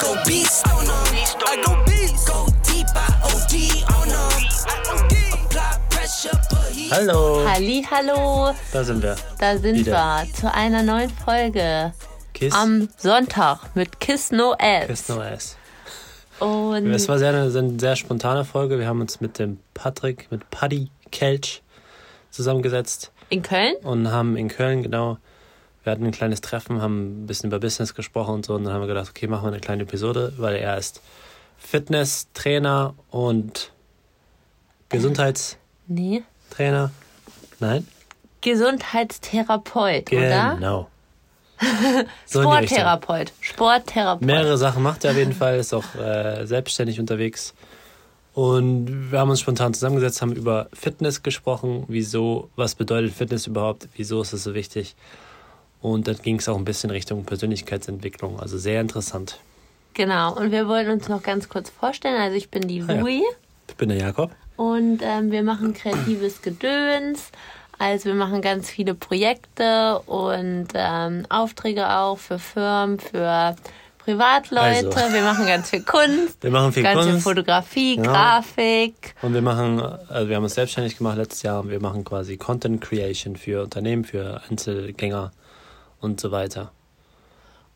go beast on them. I go beast. Go deep, I OD on them. Apply pressure, but he. Hallo. Halli, hallo. Da sind wir. Da sind Wieder. wir zu einer neuen Folge Kiss. am Sonntag mit Kiss No Ass. Kiss No Ass. Und Es war sehr, eine, eine sehr spontane Folge. Wir haben uns mit dem Patrick, mit Paddy Kelch zusammengesetzt in Köln? und haben in Köln, genau, wir hatten ein kleines Treffen, haben ein bisschen über Business gesprochen und so. Und dann haben wir gedacht, okay, machen wir eine kleine Episode, weil er ist Fitness-Trainer und Gesundheitstrainer. Nee. Nein? Gesundheitstherapeut, oder? Genau. So die Richtung. Sporttherapeut. Sporttherapeut. Mehrere Sachen macht er auf jeden Fall, ist auch äh, selbstständig unterwegs. Und wir haben uns spontan zusammengesetzt, haben über Fitness gesprochen, wieso, was bedeutet Fitness überhaupt, wieso ist es so wichtig. Und dann ging es auch ein bisschen Richtung Persönlichkeitsentwicklung, also sehr interessant. Genau. Und wir wollen uns noch ganz kurz vorstellen. Also ich bin die Ah ja. Louis Ich bin der Jakob. und ähm, wir machen kreatives Gedöns. Also wir machen ganz viele Projekte und ähm, Aufträge auch für Firmen, für Privatleute. Also. Wir machen ganz viel Kunst. Wir machen viel ganz viel Kunst. Fotografie, Ja. Grafik. Und wir machen, also wir haben uns selbstständig gemacht letztes Jahr und wir machen quasi Content Creation für Unternehmen, für Einzelgänger und so weiter.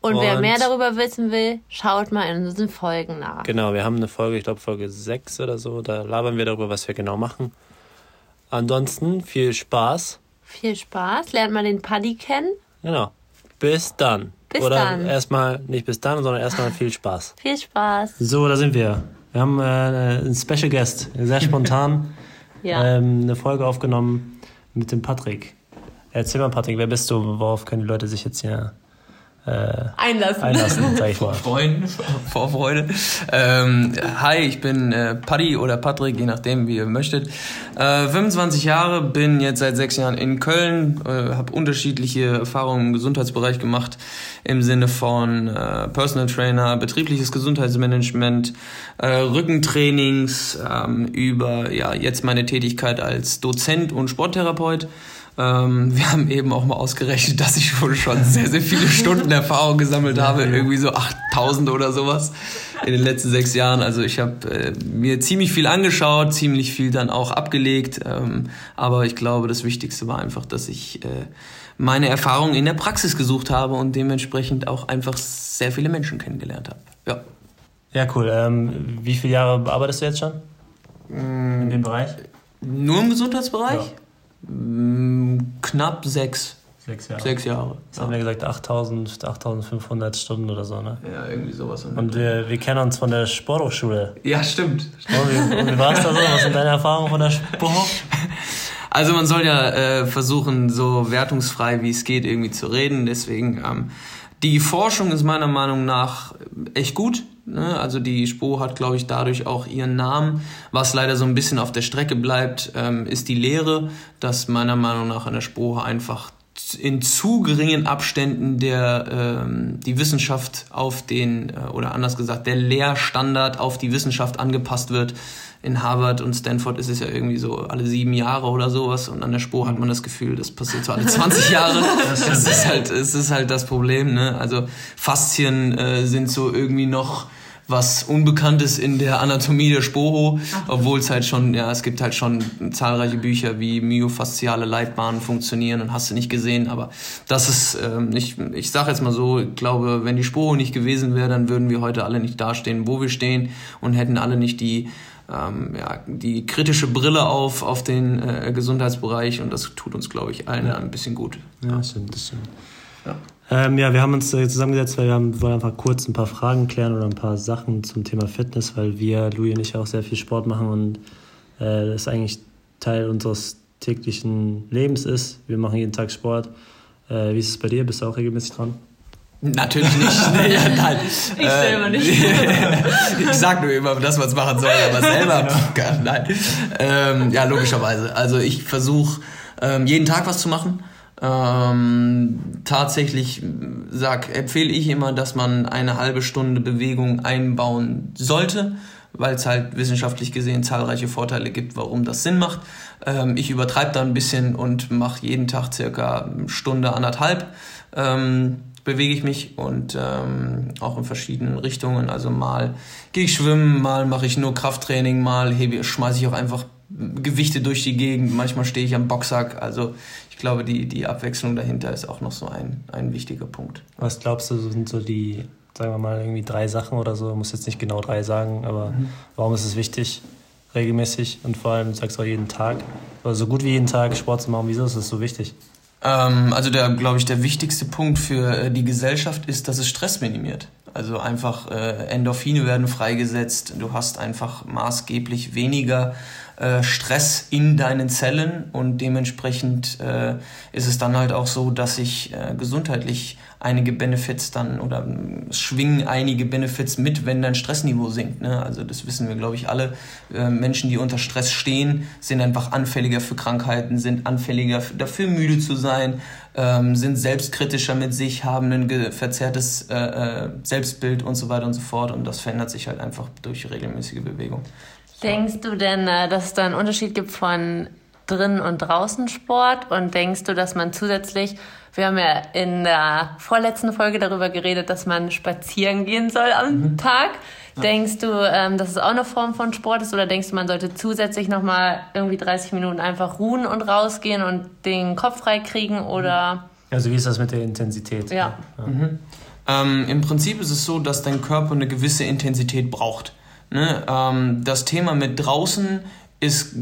Und, wer Und- mehr darüber wissen will, schaut mal in unseren Folgen nach. Genau, wir haben eine Folge, ich glaube Folge 6 oder so, da labern wir darüber, was wir genau machen. Ansonsten viel Spaß. Viel Spaß. Lernt mal den Paddy kennen. Genau. Bis dann. Bis Oder dann. erstmal nicht bis dann, sondern erstmal viel Spaß. Viel Spaß. So, da sind wir. Wir haben äh, einen Special Guest, sehr spontan Ja. ähm, eine Folge aufgenommen mit dem Patrick. Erzähl mal, Patrick, wer bist du? Worauf können die Leute sich jetzt hier äh, Einlassen. einlassen, sag ich mal. Freuen, Vorfreude. Ähm, hi, ich bin äh, Paddy oder Patrick, je nachdem, wie ihr möchtet. Äh, 25 Jahre, bin jetzt seit sechs Jahren in Köln, äh, habe unterschiedliche Erfahrungen im Gesundheitsbereich gemacht, im Sinne von äh, Personal Trainer, betriebliches Gesundheitsmanagement, äh, Rückentrainings, ähm, über ja jetzt meine Tätigkeit als Dozent und Sporttherapeut. Ähm, wir haben eben auch mal ausgerechnet, dass ich wohl schon sehr, sehr viele Stunden Erfahrung gesammelt habe. Irgendwie so 8000 oder sowas in den letzten sechs Jahren. Also ich habe äh, mir ziemlich viel angeschaut, ziemlich viel dann auch abgelegt. Ähm, aber ich glaube, das Wichtigste war einfach, dass ich äh, meine Erfahrungen in der Praxis gesucht habe und dementsprechend auch einfach sehr viele Menschen kennengelernt habe. Ja. Ja, cool. Ähm, wie viele Jahre arbeitest du jetzt schon? In dem Bereich? Nur im Gesundheitsbereich? Ja. Mm, Knapp sechs. Sechs Jahre. Sechs Jahre. Das haben wir gesagt, 8000, 8500 Stunden oder so, ne? Ja, irgendwie sowas. Und wir, wir kennen uns von der Sporthochschule. ja, stimmt. Und wie, war es da so? Was sind deine Erfahrungen von der Sporthochschule? Also man soll ja äh, versuchen, so wertungsfrei wie es geht irgendwie zu reden. Deswegen ähm, die Forschung ist meiner Meinung nach echt gut. Ne? Also die SPO hat, glaube ich, dadurch auch ihren Namen. Was leider so ein bisschen auf der Strecke bleibt, ähm, ist die Lehre, dass meiner Meinung nach an der SPO einfach in zu geringen Abständen der ähm, die Wissenschaft auf den äh, oder anders gesagt der Lehrstandard auf die Wissenschaft angepasst wird. In Harvard und Stanford ist es ja irgendwie so alle sieben Jahre oder sowas und an der Spur hat man das Gefühl, das passiert so alle 20 Jahre. Das ist halt, es ist halt das Problem. Ne? Also Faszien äh, sind so irgendwie noch was Unbekanntes in der Anatomie der Spoho, obwohl es halt schon, ja, es gibt halt schon zahlreiche Bücher, wie myofasziale Leitbahnen funktionieren und hast du nicht gesehen, aber das ist, ähm, ich, ich sage jetzt mal so, ich glaube, wenn die Spoho nicht gewesen wäre, dann würden wir heute alle nicht dastehen, wo wir stehen und hätten alle nicht die ähm, ja, die kritische Brille auf, auf den äh, Gesundheitsbereich und das tut uns, glaube ich, allen ein bisschen gut. Ja, das stimmt, das stimmt. Ja. Ähm, ja, wir haben uns äh, zusammengesetzt, weil wir haben, wollen einfach kurz ein paar Fragen klären oder ein paar Sachen zum Thema Fitness, weil wir, Louis und ich, auch sehr viel Sport machen und äh, das eigentlich Teil unseres täglichen Lebens ist. Wir machen jeden Tag Sport. Äh, wie ist es bei dir? Bist du auch regelmäßig dran? Natürlich nicht. Nee, nein. Ich selber nicht. ich sag nur immer, dass man es machen soll, aber selber, nein. Ähm, ja, logischerweise. Also ich versuche ähm, jeden Tag was zu machen. Ähm, tatsächlich sag, empfehle ich immer, dass man eine halbe Stunde Bewegung einbauen sollte, weil es halt wissenschaftlich gesehen zahlreiche Vorteile gibt, warum das Sinn macht. Ähm, ich übertreibe da ein bisschen und mache jeden Tag circa eine Stunde, anderthalb. Ähm, bewege ich mich und ähm, auch in verschiedenen Richtungen. Also mal gehe ich schwimmen, mal mache ich nur Krafttraining, mal hebe, schmeiße ich auch einfach Gewichte durch die Gegend, manchmal stehe ich am Boxsack. Also ich glaube, die, die Abwechslung dahinter ist auch noch so ein, ein wichtiger Punkt. Was glaubst du, sind so die, sagen wir mal, irgendwie drei Sachen oder so? Ich muss jetzt nicht genau drei sagen, aber mhm. warum ist es wichtig, regelmäßig und vor allem, du sagst auch jeden Tag, oder so gut wie jeden Tag Sport zu machen? Wieso ist es so wichtig? Ähm, also der, glaube ich, der wichtigste Punkt für äh, die Gesellschaft ist, dass es Stress minimiert. Also einfach äh, Endorphine werden freigesetzt, du hast einfach maßgeblich weniger äh, Stress in deinen Zellen und dementsprechend äh, ist es dann halt auch so, dass sich äh, gesundheitlich einige Benefits dann oder schwingen einige Benefits mit, wenn dein Stressniveau sinkt. Ne? Also das wissen wir, glaube ich, alle. Äh, Menschen, die unter Stress stehen, sind einfach anfälliger für Krankheiten, sind anfälliger dafür müde zu sein, ähm, sind selbstkritischer mit sich, haben ein verzerrtes äh, Selbstbild und so weiter und so fort. Und das verändert sich halt einfach durch regelmäßige Bewegung. Denkst du denn, äh, dass es da einen Unterschied gibt von drinnen und draußen Sport? Und denkst du, dass man zusätzlich, wir haben ja in der vorletzten Folge darüber geredet, dass man spazieren gehen soll am mhm. Tag. Denkst du, ähm, dass es auch eine Form von Sport ist oder denkst du, man sollte zusätzlich nochmal irgendwie 30 Minuten einfach ruhen und rausgehen und den Kopf frei kriegen oder? Also wie ist das mit der Intensität? Ja. ja. Mhm. Ähm, Im Prinzip ist es so, dass dein Körper eine gewisse Intensität braucht. Ne? Ähm, das Thema mit draußen ist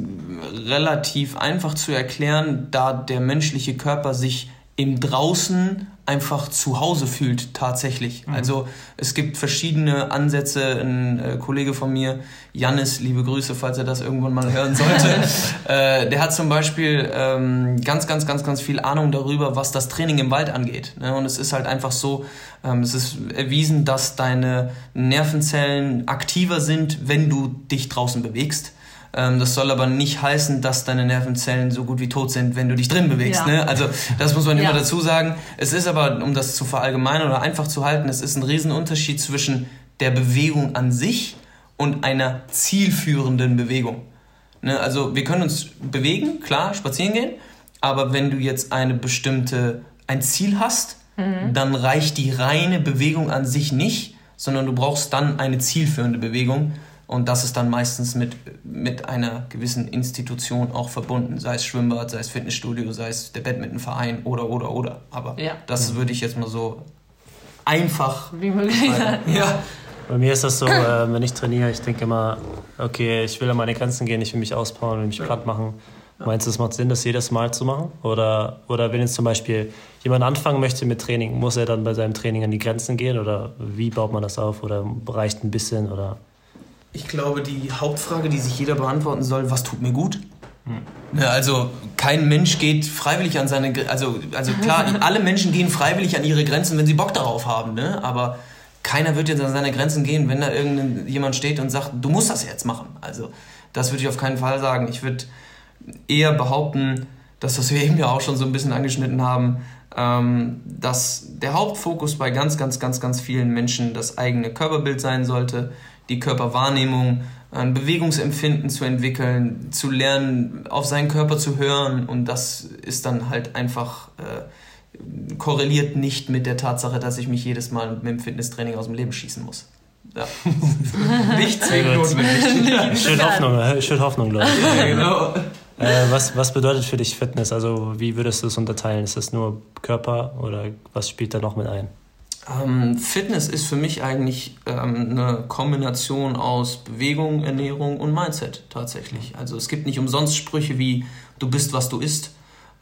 relativ einfach zu erklären, da der menschliche Körper sich im Draußen einfach zu Hause fühlt tatsächlich. Mhm. Also es gibt verschiedene Ansätze. Ein äh, Kollege von mir, Jannis, liebe Grüße, falls er das irgendwann mal hören sollte, äh, der hat zum Beispiel ähm, ganz, ganz, ganz, ganz viel Ahnung darüber, was das Training im Wald angeht. Ne? Und es ist halt einfach so, ähm, es ist erwiesen, dass deine Nervenzellen aktiver sind, wenn du dich draußen bewegst. Ähm, das soll aber nicht heißen, dass deine Nervenzellen so gut wie tot sind, wenn du dich drin bewegst. Ja. Ne? Also das muss man ja. immer dazu sagen. Es ist aber, um das zu verallgemeinern oder einfach zu halten, es ist ein Riesenunterschied zwischen der Bewegung an sich und einer zielführenden Bewegung. Ne? Also wir können uns bewegen, klar, spazieren gehen, aber wenn du jetzt eine bestimmte, ein Ziel hast, mhm. dann reicht die reine Bewegung an sich nicht, sondern du brauchst dann eine zielführende Bewegung und das ist dann meistens mit, mit einer gewissen Institution auch verbunden, sei es Schwimmbad, sei es Fitnessstudio, sei es der Badmintonverein oder, oder, oder. Aber ja. das würde ich jetzt mal so einfach wie möglich sagen. Ja. Bei mir ist das so, äh, wenn ich trainiere, ich denke immer, okay, ich will an meine Grenzen gehen, ich will mich ausbauen, will mich ja. platt machen. Meinst du, es macht Sinn, das jedes Mal zu machen? Oder, oder wenn jetzt zum Beispiel jemand anfangen möchte mit Training, muss er dann bei seinem Training an die Grenzen gehen? Oder wie baut man das auf? Oder reicht ein bisschen? Oder ich glaube, die Hauptfrage, die sich jeder beantworten soll, was tut mir gut? Hm. Ja, also kein Mensch geht freiwillig an seine also also klar, alle Menschen gehen freiwillig an ihre Grenzen, wenn sie Bock darauf haben, ne? Aber keiner wird jetzt an seine Grenzen gehen, wenn da irgendjemand steht und sagt, du musst das jetzt machen. Also das würde ich auf keinen Fall sagen. Ich würde eher behaupten, dass das wir eben ja auch schon so ein bisschen angeschnitten haben, ähm, dass der Hauptfokus bei ganz, ganz, ganz, ganz vielen Menschen das eigene Körperbild sein sollte die Körperwahrnehmung, ein Bewegungsempfinden zu entwickeln, zu lernen, auf seinen Körper zu hören und das ist dann halt einfach äh, korreliert nicht mit der Tatsache, dass ich mich jedes Mal mit dem Fitnesstraining aus dem Leben schießen muss. Ja. nicht zwingend notwendig. Schön Hoffnung, schön Hoffnung, glaube ich. Ja, genau. Äh, was, was bedeutet für dich Fitness? Also wie würdest du es unterteilen? Ist das nur Körper oder was spielt da noch mit ein? Ähm, Fitness ist für mich eigentlich ähm, eine Kombination aus Bewegung, Ernährung und Mindset tatsächlich. Also es gibt nicht umsonst Sprüche wie du bist, was du isst.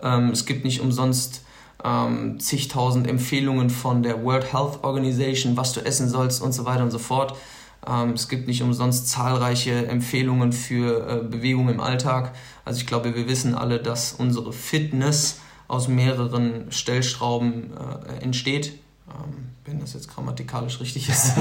Ähm, es gibt nicht umsonst ähm, zigtausend Empfehlungen von der World Health Organization, was du essen sollst und so weiter und so fort. Ähm, es gibt nicht umsonst zahlreiche Empfehlungen für äh, Bewegung im Alltag. Also ich glaube, wir wissen alle, dass unsere Fitness aus mehreren Stellschrauben äh, entsteht ähm, wenn das jetzt grammatikalisch richtig ist.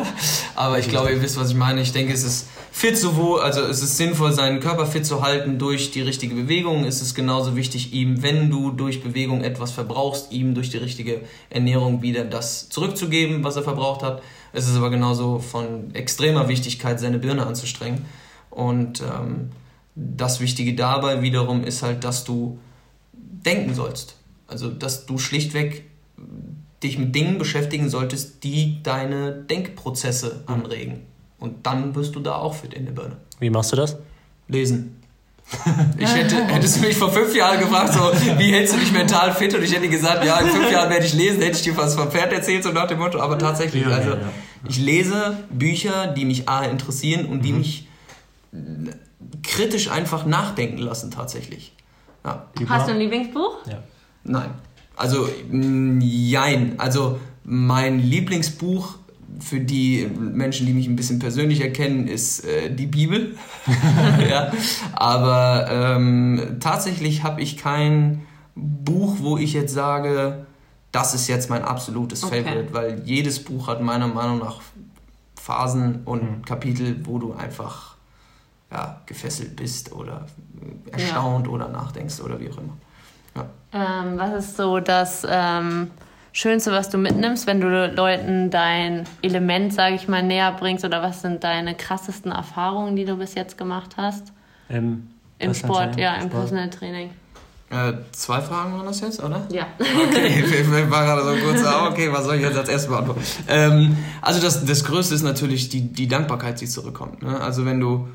Aber ich glaube, ihr wisst, was ich meine. Ich denke, es ist fit sowohl, also es ist sinnvoll, seinen Körper fit zu halten durch die richtige Bewegung. Es ist genauso wichtig, ihm, wenn du durch Bewegung etwas verbrauchst, ihm durch die richtige Ernährung wieder das zurückzugeben, was er verbraucht hat. Es ist aber genauso von extremer Wichtigkeit, seine Birne anzustrengen. Und ähm, das Wichtige dabei wiederum ist halt, dass du denken sollst. Also, dass du schlichtweg dich mit Dingen beschäftigen solltest, die deine Denkprozesse anregen. Und dann wirst du da auch fit in der Birne. Wie machst du das? Lesen. Ich hätte, hättest du mich vor fünf Jahren gefragt, so, wie hältst du dich mental fit? Und ich hätte gesagt, ja, in fünf Jahren werde ich lesen, hätte ich dir was vom Pferd erzählt, so nach dem Motto. Aber tatsächlich, also ich lese Bücher, die mich A interessieren und Mhm. die mich äh, kritisch einfach nachdenken lassen, tatsächlich. Ja. Hast du ein Lieblingsbuch? Ja. Nein. Also, mm, jein. Also, mein Lieblingsbuch für die Menschen, die mich ein bisschen persönlicher kennen, ist äh, die Bibel. ja. Aber ähm, tatsächlich habe ich kein Buch, wo ich jetzt sage, das ist jetzt mein absolutes Okay. Favorite, weil jedes Buch hat meiner Meinung nach Phasen und Kapitel, wo du einfach ja, gefesselt bist oder äh, erstaunt oder nachdenkst oder wie auch immer. Ja. Ähm, was ist so das ähm, Schönste, was du mitnimmst, wenn du Leuten dein Element, sage ich mal, näher bringst? Oder was sind deine krassesten Erfahrungen, die du bis jetzt gemacht hast? Im, Im Personal Sport, ja, im Sport. Personal Training. Äh, zwei Fragen waren das jetzt, oder? Ja. Okay, ich war gerade so kurz, ah, okay, was soll ich jetzt als erstes beantworten? Ähm, also das, das Größte ist natürlich die, die Dankbarkeit, die zurückkommt. Ne? Also wenn du,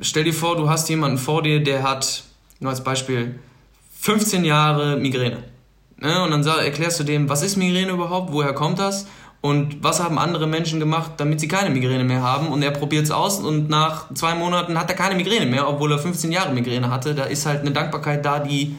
stell dir vor, du hast jemanden vor dir, der hat, nur als Beispiel, 15 Jahre Migräne. Ne? Und dann erklärst du dem, was ist Migräne überhaupt, woher kommt das? Und was haben andere Menschen gemacht, damit sie keine Migräne mehr haben? Und er probiert es aus und nach zwei Monaten hat er keine Migräne mehr, obwohl er 15 Jahre Migräne hatte. Da ist halt eine Dankbarkeit da, die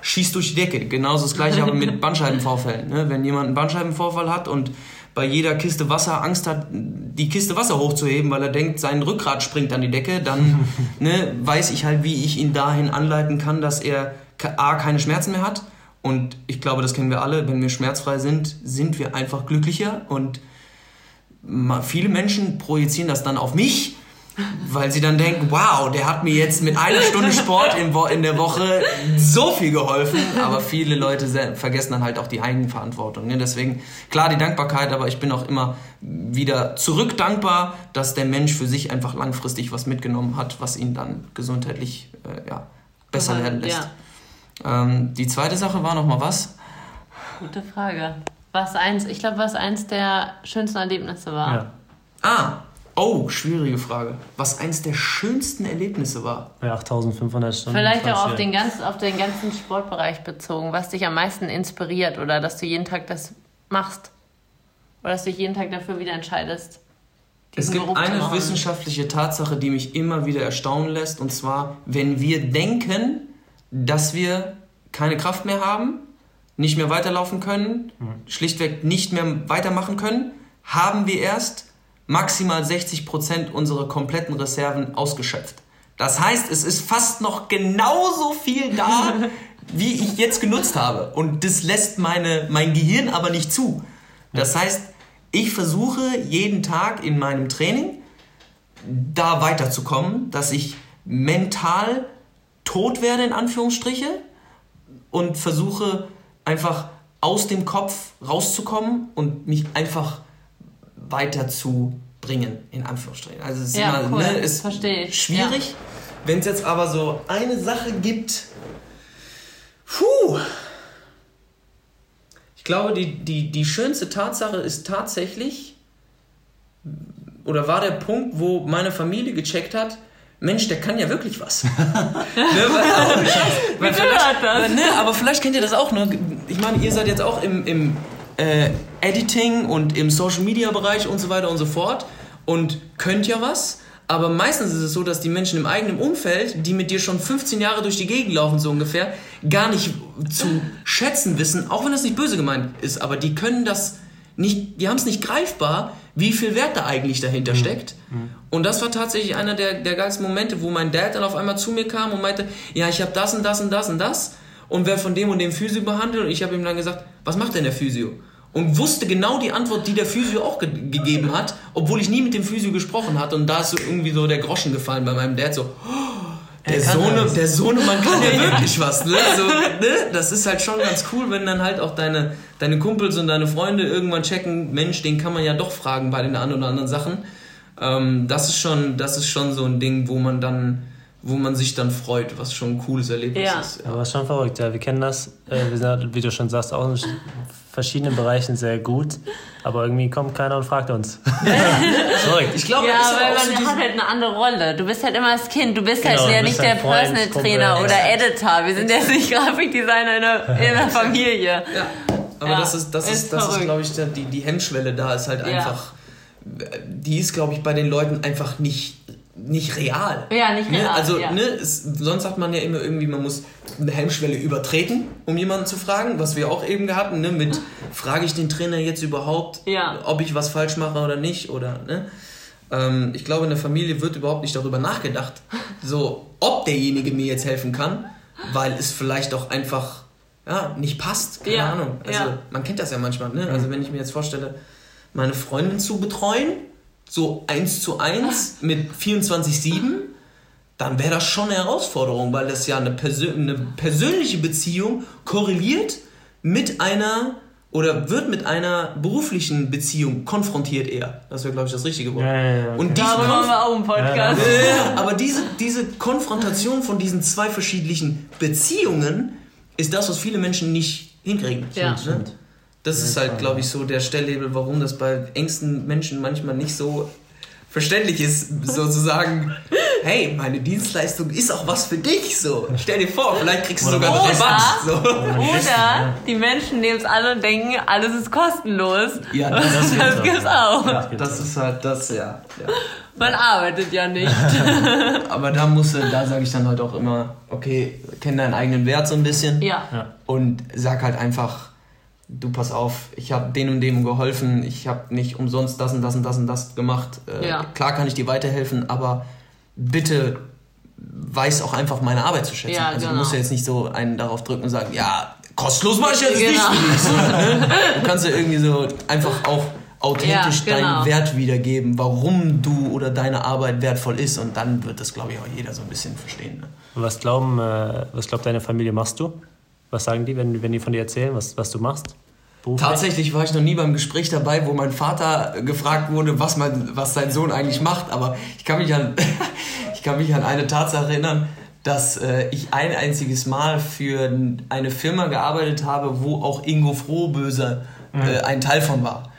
schießt durch die Decke. Genauso das gleiche aber mit Bandscheibenvorfällen. Ne? Wenn jemand einen Bandscheibenvorfall hat und bei jeder Kiste Wasser Angst hat, die Kiste Wasser hochzuheben, weil er denkt, sein Rückgrat springt an die Decke, dann ne, weiß ich halt, wie ich ihn dahin anleiten kann, dass er A, keine Schmerzen mehr hat. Und ich glaube, das kennen wir alle, wenn wir schmerzfrei sind, sind wir einfach glücklicher. Und viele Menschen projizieren das dann auf mich, weil sie dann denken, wow, der hat mir jetzt mit einer Stunde Sport in, der Woche so viel geholfen. Aber viele Leute se- vergessen dann halt auch die Eigenverantwortung. Ne? Deswegen, klar, die Dankbarkeit, aber ich bin auch immer wieder zurück dankbar, dass der Mensch für sich einfach langfristig was mitgenommen hat, was ihn dann gesundheitlich äh, ja, besser werden lässt. Ja, Ähm, die zweite Sache war nochmal was? gute Frage. Was eins, ich glaube, was eins der schönsten Erlebnisse war. Ja. Ah, oh, schwierige Frage. Was eins der schönsten Erlebnisse war. Bei 8500 Stunden. Vielleicht auch auf den, ganz, auf den ganzen Sportbereich bezogen, was dich am meisten inspiriert oder dass du jeden Tag das machst. Oder dass du dich jeden Tag dafür wieder entscheidest. Es gibt Beruf eine wissenschaftliche Tatsache, die mich immer wieder erstaunen lässt, und zwar, wenn wir denken, dass wir keine Kraft mehr haben, nicht mehr weiterlaufen können, schlichtweg nicht mehr weitermachen können, haben wir erst maximal 60% unserer kompletten Reserven ausgeschöpft. Das heißt, es ist fast noch genauso viel da, wie ich jetzt genutzt habe. Und das lässt meine, mein Gehirn aber nicht zu. Das heißt, ich versuche jeden Tag in meinem Training da weiterzukommen, dass ich mental tot werde, in Anführungsstriche, und versuche einfach aus dem Kopf rauszukommen und mich einfach weiterzubringen, in Anführungsstrichen. Also es ist Ja, immer, cool. ne, ist schwierig. Wenn es jetzt aber so eine Sache gibt, puh, ich glaube, die, die, die schönste Tatsache ist tatsächlich, oder war der Punkt, wo meine Familie gecheckt hat, Mensch, der kann ja wirklich was. ne, weil, aber, weil vielleicht, weil, ne, aber vielleicht kennt ihr das auch. Ne? Ich meine, ihr seid jetzt auch im, im äh, Editing und im Social Media Bereich und so weiter und so fort und könnt ja was. Aber meistens ist es so, dass die Menschen im eigenen Umfeld, die mit dir schon 15 Jahre durch die Gegend laufen, so ungefähr, gar nicht zu schätzen wissen, auch wenn das nicht böse gemeint ist, aber die können das nicht, die haben es nicht greifbar, wie viel Wert da eigentlich dahinter steckt. Und das war tatsächlich einer der, der geilsten Momente, wo mein Dad dann auf einmal zu mir kam und meinte, ja, ich habe das und das und das und das und wer von dem und dem Physio behandelt und ich habe ihm dann gesagt, was macht denn der Physio? Und wusste genau die Antwort, die der Physio auch ge gegeben hat, obwohl ich nie mit dem Physio gesprochen hatte und da ist so irgendwie so der Groschen gefallen bei meinem Dad, so, oh, der, Er kann Sohne, der Sohnemann kann ja wirklich was, ne? So, ne? Das ist halt schon ganz cool, wenn dann halt auch deine, deine Kumpels und deine Freunde irgendwann checken, Mensch, den kann man ja doch fragen bei den ein oder anderen Sachen. Ähm, das ist schon, das ist schon so ein Ding, wo man dann wo man sich dann freut, was schon ein cooles Erlebnis Ja. ist. Aber ist schon verrückt, ja. Wir kennen das. Äh, wir sind, wie du schon sagst, auch verschiedenen Bereichen sehr gut. Aber irgendwie kommt keiner und fragt uns. Ich glaube, Ja, weil so man diese- hat halt eine andere Rolle. Du bist halt immer das Kind. Du bist Genau, halt ja nicht der Freund, Personal Trainer oder. Editor. Wir sind jetzt nicht Grafikdesigner in der, in der Familie. Ja, aber Ja, das ist, das ist ist, das ist, glaube ich, die, die Hemmschwelle da ist halt Ja. einfach, die ist, glaube ich, bei den Leuten einfach nicht, nicht real. Ja, nicht Ne? real, Also, ja. ne, es, sonst sagt man ja immer irgendwie, man muss eine Hemmschwelle übertreten, um jemanden zu fragen, was wir auch eben hatten, ne, mit frage ich den Trainer jetzt überhaupt, Ja. ob ich was falsch mache oder nicht, oder, ne? Ähm, ich glaube, in der Familie wird überhaupt nicht darüber nachgedacht, so, ob derjenige mir jetzt helfen kann, weil es vielleicht auch einfach, ja, nicht passt, keine Ja, Ahnung. Also, man kennt das ja manchmal, ne? Also, wenn ich mir jetzt vorstelle, meine Freundin zu betreuen, so eins zu eins mit 24-7, dann wäre das schon eine Herausforderung, weil das ja eine, persö eine persönliche Beziehung korreliert mit einer oder wird mit einer beruflichen Beziehung konfrontiert eher. Das wäre, glaube ich, das richtige Wort. Ja, ja, ja, okay. Und Darüber Konf- wir auch einen Podcast. ja, aber diese, diese Konfrontation von diesen zwei verschiedenen Beziehungen ist das, was viele Menschen nicht hinkriegen. Ja. Ne? Das ist halt, glaube ich, so der Stellhebel, warum das bei engsten Menschen manchmal nicht so verständlich ist, sozusagen, hey, meine Dienstleistung ist auch was für dich, so. Stell dir vor, vielleicht kriegst du Oder sogar einen Oder- Rabatt. So. Oder die Menschen nehmen es an und denken, alles ist kostenlos. Ja, Das, das, das auch. gibt's auch. Ja, das ist halt das, ja. ja. Man arbeitet ja nicht. Aber da musst du, da sage ich dann halt auch immer, okay, kenn deinen eigenen Wert so ein bisschen. Ja. Ja. und sag halt einfach, du pass auf, ich habe dem und dem geholfen, ich habe nicht umsonst das und das und das und das gemacht. Äh, Ja. Klar kann ich dir weiterhelfen, aber bitte weiß auch einfach meine Arbeit zu schätzen. Ja, also genau. du musst ja jetzt nicht so einen darauf drücken und sagen, ja, kostenlos mach ich jetzt Genau. nicht ne? Du kannst ja irgendwie so einfach auch authentisch Ja, genau. deinen Wert wiedergeben, warum du oder deine Arbeit wertvoll ist und dann wird das, glaube ich, auch jeder so ein bisschen verstehen. Ne? Was glauben, äh, was glaubt deine Familie machst du? Was sagen die, wenn, wenn die von dir erzählen, was, was du machst? Beruflich? Tatsächlich war ich noch nie beim Gespräch dabei, wo mein Vater gefragt wurde, was, mein, was sein Sohn eigentlich macht. Aber ich kann mich an, ich kann mich an eine Tatsache erinnern, dass äh, ich ein einziges Mal für eine Firma gearbeitet habe, wo auch Ingo Frohböse äh, ein Teil von war.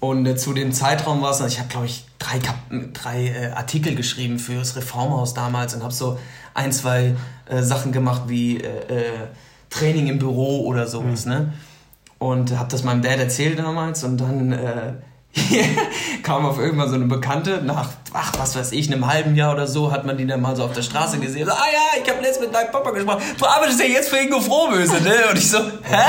Und äh, zu dem Zeitraum war es, ich habe glaube ich drei, Kap drei äh, Artikel geschrieben für das Reformhaus damals und habe so ein, zwei äh, Sachen gemacht wie äh, Training im Büro oder sowas. Ne? Und habe das meinem Dad erzählt damals und dann äh, kam auf irgendwann so eine Bekannte, nach, ach, was weiß ich, einem halben Jahr oder so, hat man die dann mal so auf der Straße gesehen. So, ah ja, ich habe letztens mit deinem Papa gesprochen. Du arbeitest ja jetzt für Ingo Frohböse, ne? Und ich so, hä?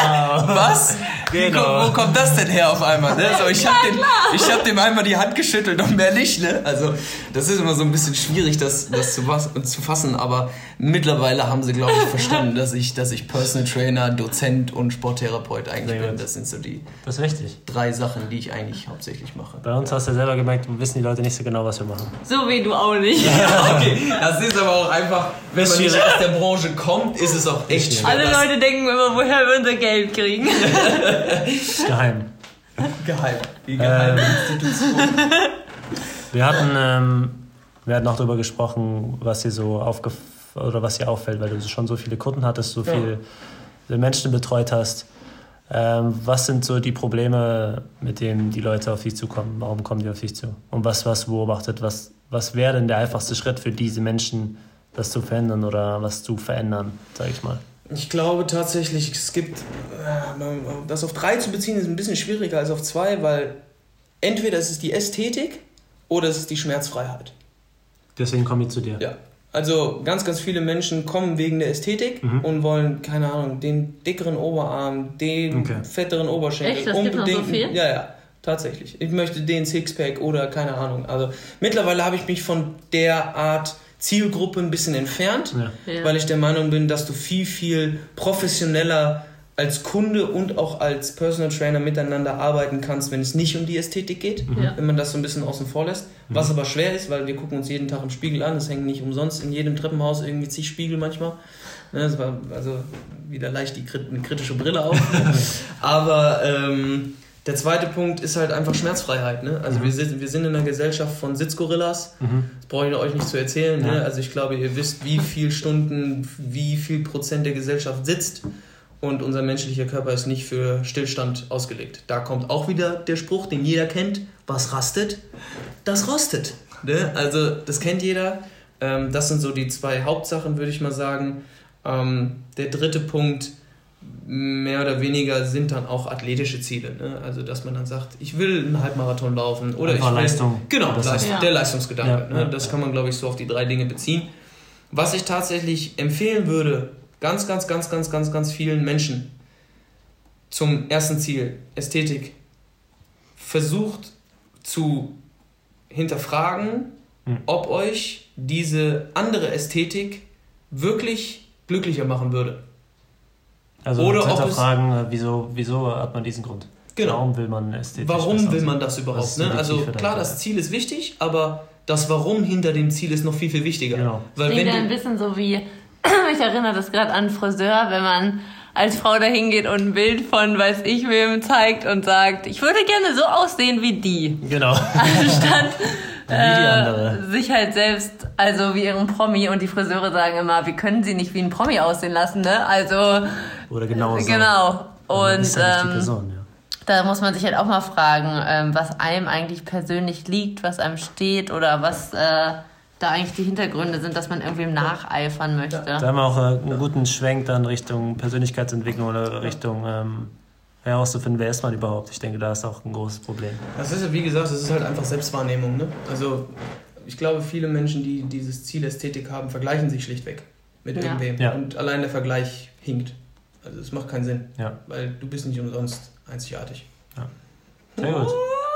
Was? Genau. kommt- Wo kommt das denn her auf einmal? Ne? So, ich habe dem, ich hab dem einmal die Hand geschüttelt und mehr nicht. Ne? Also das ist immer so ein bisschen schwierig, das, das zu, was, zu fassen. Aber mittlerweile haben sie, glaube ich, verstanden, dass ich, dass ich Personal Trainer, Dozent und Sporttherapeut eigentlich Sehr bin. gut. Das sind so die Das ist richtig. drei Sachen, die ich eigentlich hauptsächlich mache. Bei uns hast du ja selber gemerkt, wissen die Leute nicht so genau, was wir machen. So wie du auch nicht. Okay, das ist aber auch einfach, wenn man nicht schwierig. aus der Branche kommt, ist es auch echt schwer. Alle Leute denken immer, woher wir unser Geld kriegen. Ist geheim. geheim. Die geheime Ähm, Institution. Wir hatten, ähm, wir hatten auch darüber gesprochen, was dir so oder was dir auffällt, weil du schon so viele Kunden hattest, so viele Menschen betreut hast. Ähm, was sind so die Probleme, mit denen die Leute auf dich zukommen? Warum kommen die auf dich zu? Und was was beobachtet? Was, was wäre denn der einfachste Schritt für diese Menschen, das zu verändern oder was zu verändern, sage ich mal? Ich glaube tatsächlich, es gibt, äh, das auf drei zu beziehen, ist ein bisschen schwieriger als auf zwei, weil entweder ist es die Ästhetik oder es ist die Schmerzfreiheit. Deswegen komme ich zu dir. Ja. Also ganz, ganz viele Menschen kommen wegen der Ästhetik und wollen, keine Ahnung, den dickeren Oberarm, den Okay. fetteren Oberschenkel. Echt? Das gibt noch so unbedingt- viel? Ja, ja, tatsächlich. Ich möchte den Sixpack oder keine Ahnung. Also mittlerweile habe ich mich von der Art Zielgruppe ein bisschen entfernt, Ja. Ja. weil ich der Meinung bin, dass du viel, viel professioneller als Kunde und auch als Personal Trainer miteinander arbeiten kannst, wenn es nicht um die Ästhetik geht, Ja. wenn man das so ein bisschen außen vor lässt. Was aber schwer ist, weil wir gucken uns jeden Tag im Spiegel an. Es hängen nicht umsonst in jedem Treppenhaus irgendwie zig Spiegel manchmal. Ne, Das war also wieder leicht die eine kritische Brille auf. aber ähm, Der zweite Punkt ist halt einfach Schmerzfreiheit. Ne? Also wir, sind, wir sind in einer Gesellschaft von Sitzgorillas. Das brauche ich euch nicht zu erzählen. Ne? Ja. Also ich glaube, ihr wisst, wie viel Stunden, wie viel Prozent der Gesellschaft sitzt. Und unser menschlicher Körper ist nicht für Stillstand ausgelegt. Da kommt auch wieder der Spruch, den jeder kennt. Was rastet? Das rostet. Ne? Also das kennt jeder. Ähm, das sind so die zwei Hauptsachen, würde ich mal sagen. Ähm, der dritte Punkt, mehr oder weniger sind dann auch athletische Ziele. Ne? Also, dass man dann sagt, ich will einen Halbmarathon laufen oder Einfach ich will, Leistung. Genau, Das Leist heißt- der Leistungsgedanke. Ja, ne? ja, das ja. kann man, glaube ich, so auf die drei Dinge beziehen. Was ich tatsächlich empfehlen würde, ganz, ganz, ganz, ganz, ganz, ganz vielen Menschen zum ersten Ziel, Ästhetik, versucht zu hinterfragen, Hm. ob euch diese andere Ästhetik wirklich glücklicher machen würde. Also Oder ob es- fragen, wieso, wieso hat man diesen Grund? Genau. Warum will man ästhetisch Warum will man das überhaupt? Ne? Also klar, das Ziel ist wichtig, aber das Warum hinter dem Ziel ist noch viel, viel wichtiger. Genau. Weil Klingt wenn ein bisschen so wie, ich erinnere das gerade an Friseur, wenn man als Frau dahin geht und ein Bild von weiß ich wem zeigt und sagt, ich würde gerne so aussehen wie die. Genau. Anstatt. Äh, sich halt selbst, also wie ihren Promi und die Friseure sagen immer, wir können sie nicht wie ein Promi aussehen lassen, ne? Also Oder genau so. genau. Und ist ja ähm, Person, ja. da muss man sich halt auch mal fragen, ähm, was einem eigentlich persönlich liegt, was einem steht oder was äh, da eigentlich die Hintergründe sind, dass man irgendwem nacheifern möchte. Da haben wir auch äh, einen guten Schwenk dann Richtung Persönlichkeitsentwicklung oder Richtung ähm, herauszufinden, wer ist man überhaupt. Ich denke, da ist auch ein großes Problem. das ist ja wie gesagt, das ist halt einfach Selbstwahrnehmung. Ne? Also ich glaube, viele Menschen, die dieses Ziel Ästhetik haben, vergleichen sich schlichtweg mit Ja. irgendwem. Ja. Und allein der Vergleich hinkt. Also es macht keinen Sinn, Ja, weil du bist nicht umsonst einzigartig. sehr gut.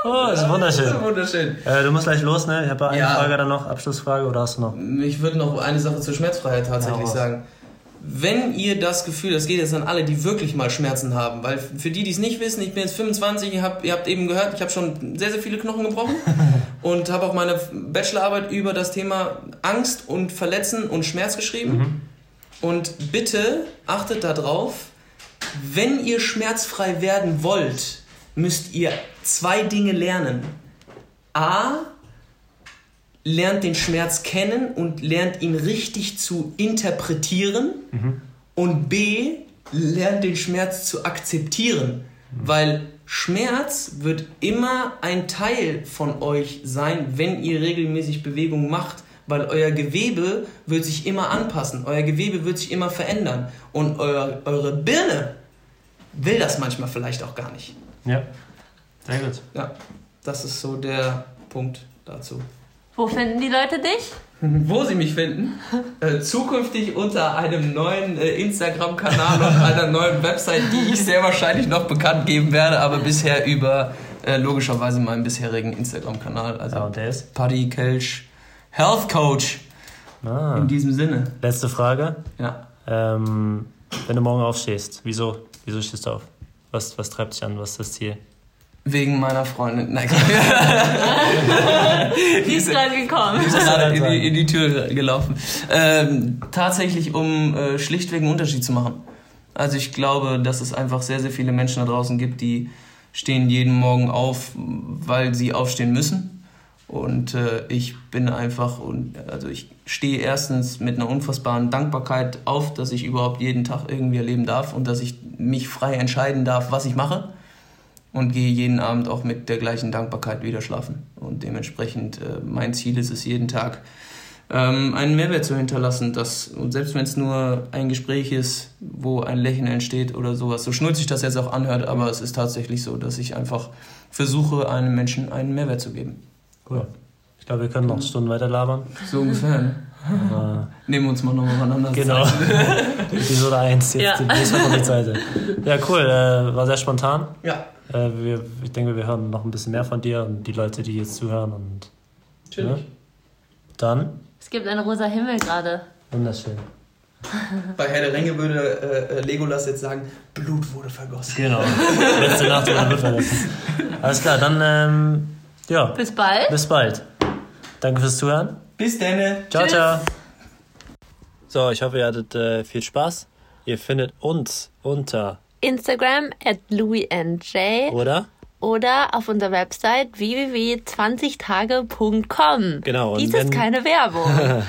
Oh, das ist wunderschön. Wunderschön. Äh, du musst gleich los, ne? Ich habe eine Ja. Frage dann noch, Abschlussfrage, oder hast du noch? Ich würde noch eine Sache zur Schmerzfreiheit tatsächlich Ja, sagen. Wenn ihr das Gefühl, das geht jetzt an alle, die wirklich mal Schmerzen haben, weil für die, die es nicht wissen, ich bin jetzt 25, ihr habt, ihr habt eben gehört, ich habe schon sehr, sehr viele Knochen gebrochen und habe auch meine Bachelorarbeit über das Thema Angst und Verletzen und Schmerz geschrieben. Und bitte achtet darauf, wenn ihr schmerzfrei werden wollt, müsst ihr zwei Dinge lernen. A, lernt den Schmerz kennen und lernt ihn richtig zu interpretieren. Und B, lernt den Schmerz zu akzeptieren. Weil Schmerz wird immer ein Teil von euch sein, wenn ihr regelmäßig Bewegung macht. Weil euer Gewebe wird sich immer anpassen, euer Gewebe wird sich immer verändern. Und euer, eure Birne will das manchmal vielleicht auch gar nicht. Ja, sehr gut. Ja, das ist so der Punkt dazu. Wo finden die Leute dich? Wo Sie mich finden? Äh, zukünftig unter einem neuen äh, Instagram-Kanal und einer neuen Website, die ich sehr wahrscheinlich noch bekannt geben werde, aber bisher über äh, logischerweise meinen bisherigen Instagram-Kanal. Also Ja, und der ist? Paddy Kelch, Health Coach. Ah, In diesem Sinne. letzte Frage. Ja. Ähm, wenn du morgen aufstehst, wieso? Wieso stehst du auf? Was, was treibt dich an? Was ist das Ziel? Wegen meiner Freundin. Nein, Die ist gerade gekommen. Die ist gerade in die, in die Tür gelaufen. Ähm, tatsächlich, um äh, schlichtweg einen Unterschied zu machen. Also ich glaube, dass es einfach sehr, sehr viele Menschen da draußen gibt, die stehen jeden Morgen auf, weil sie aufstehen müssen. Und äh, ich bin einfach, und also ich stehe erstens mit einer unfassbaren Dankbarkeit auf, dass ich überhaupt jeden Tag irgendwie erleben darf und dass ich mich frei entscheiden darf, was ich mache und gehe jeden Abend auch mit der gleichen Dankbarkeit wieder schlafen. Und dementsprechend, äh, mein Ziel ist es jeden Tag, ähm, einen Mehrwert zu hinterlassen. Dass, und selbst wenn es nur ein Gespräch ist, wo ein Lächeln entsteht oder sowas, so schnulzig das jetzt auch anhört, aber es ist tatsächlich so, dass ich einfach versuche, einem Menschen einen Mehrwert zu geben. Cool. Ich glaube, wir können noch Stunden weiter labern. So ungefähr. Ne? Aber Nehmen wir uns mal nochmal voneinander. genau. Episode 1, jetzt Ja. die nächste Seite. Ja, cool. Äh, war sehr spontan. Ja, Äh, wir, ich denke, wir hören noch ein bisschen mehr von dir und die Leute, die jetzt zuhören. Und natürlich. dann, Es gibt einen rosa Himmel gerade. wunderschön. Bei Herr der Ringe würde äh, äh, Legolas jetzt sagen, Blut wurde vergossen. Genau. Letzte Nacht wurde Blut vergessen. Alles klar, dann, ähm, ja, Bis bald. bis bald. Danke fürs Zuhören. Bis dann. Ciao, Tschüss. ciao. So, ich hoffe, ihr hattet äh, viel Spaß. Ihr findet uns unter, Instagram at LouisNJ oder? oder auf unserer Website www.20tage.com. Genau, und Dies wenn- ist keine Werbung.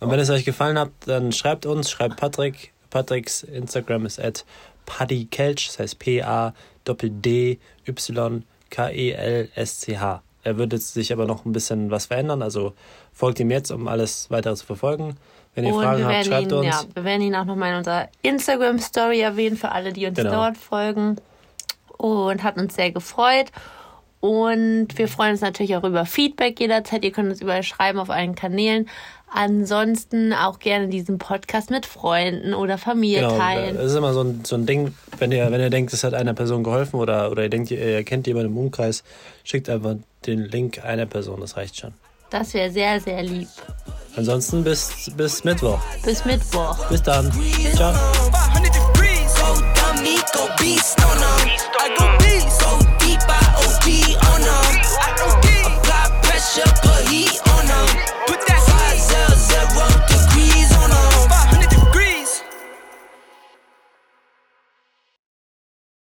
Und wenn es euch gefallen hat, dann schreibt uns, schreibt Patrick. Patricks Instagram ist at paddykelch, das heißt P-A-D-D-Y-K-E-L-S-C-H. Er wird jetzt sich aber noch ein bisschen was verändern, also folgt ihm jetzt, um alles weitere zu verfolgen. Wenn ihr Und Fragen wir habt, werden, schreibt ihn, uns. ja, wir werden ihn auch nochmal in unserer Instagram-Story erwähnen, für alle, die uns Genau. dort folgen. Und hat uns sehr gefreut. Und wir freuen uns natürlich auch über Feedback jederzeit. Ihr könnt uns überall schreiben auf allen Kanälen. Ansonsten auch gerne diesen Podcast mit Freunden oder Familie Genau, teilen. das ist immer so ein, so ein Ding, wenn ihr, wenn ihr denkt, es hat einer Person geholfen oder, oder ihr denkt, ihr, ihr kennt jemanden im Umkreis, schickt einfach den Link einer Person, das reicht schon. Das wäre sehr, sehr lieb. Ansonsten bis, bis Mittwoch. Bis Mittwoch. Bis dann. Ciao.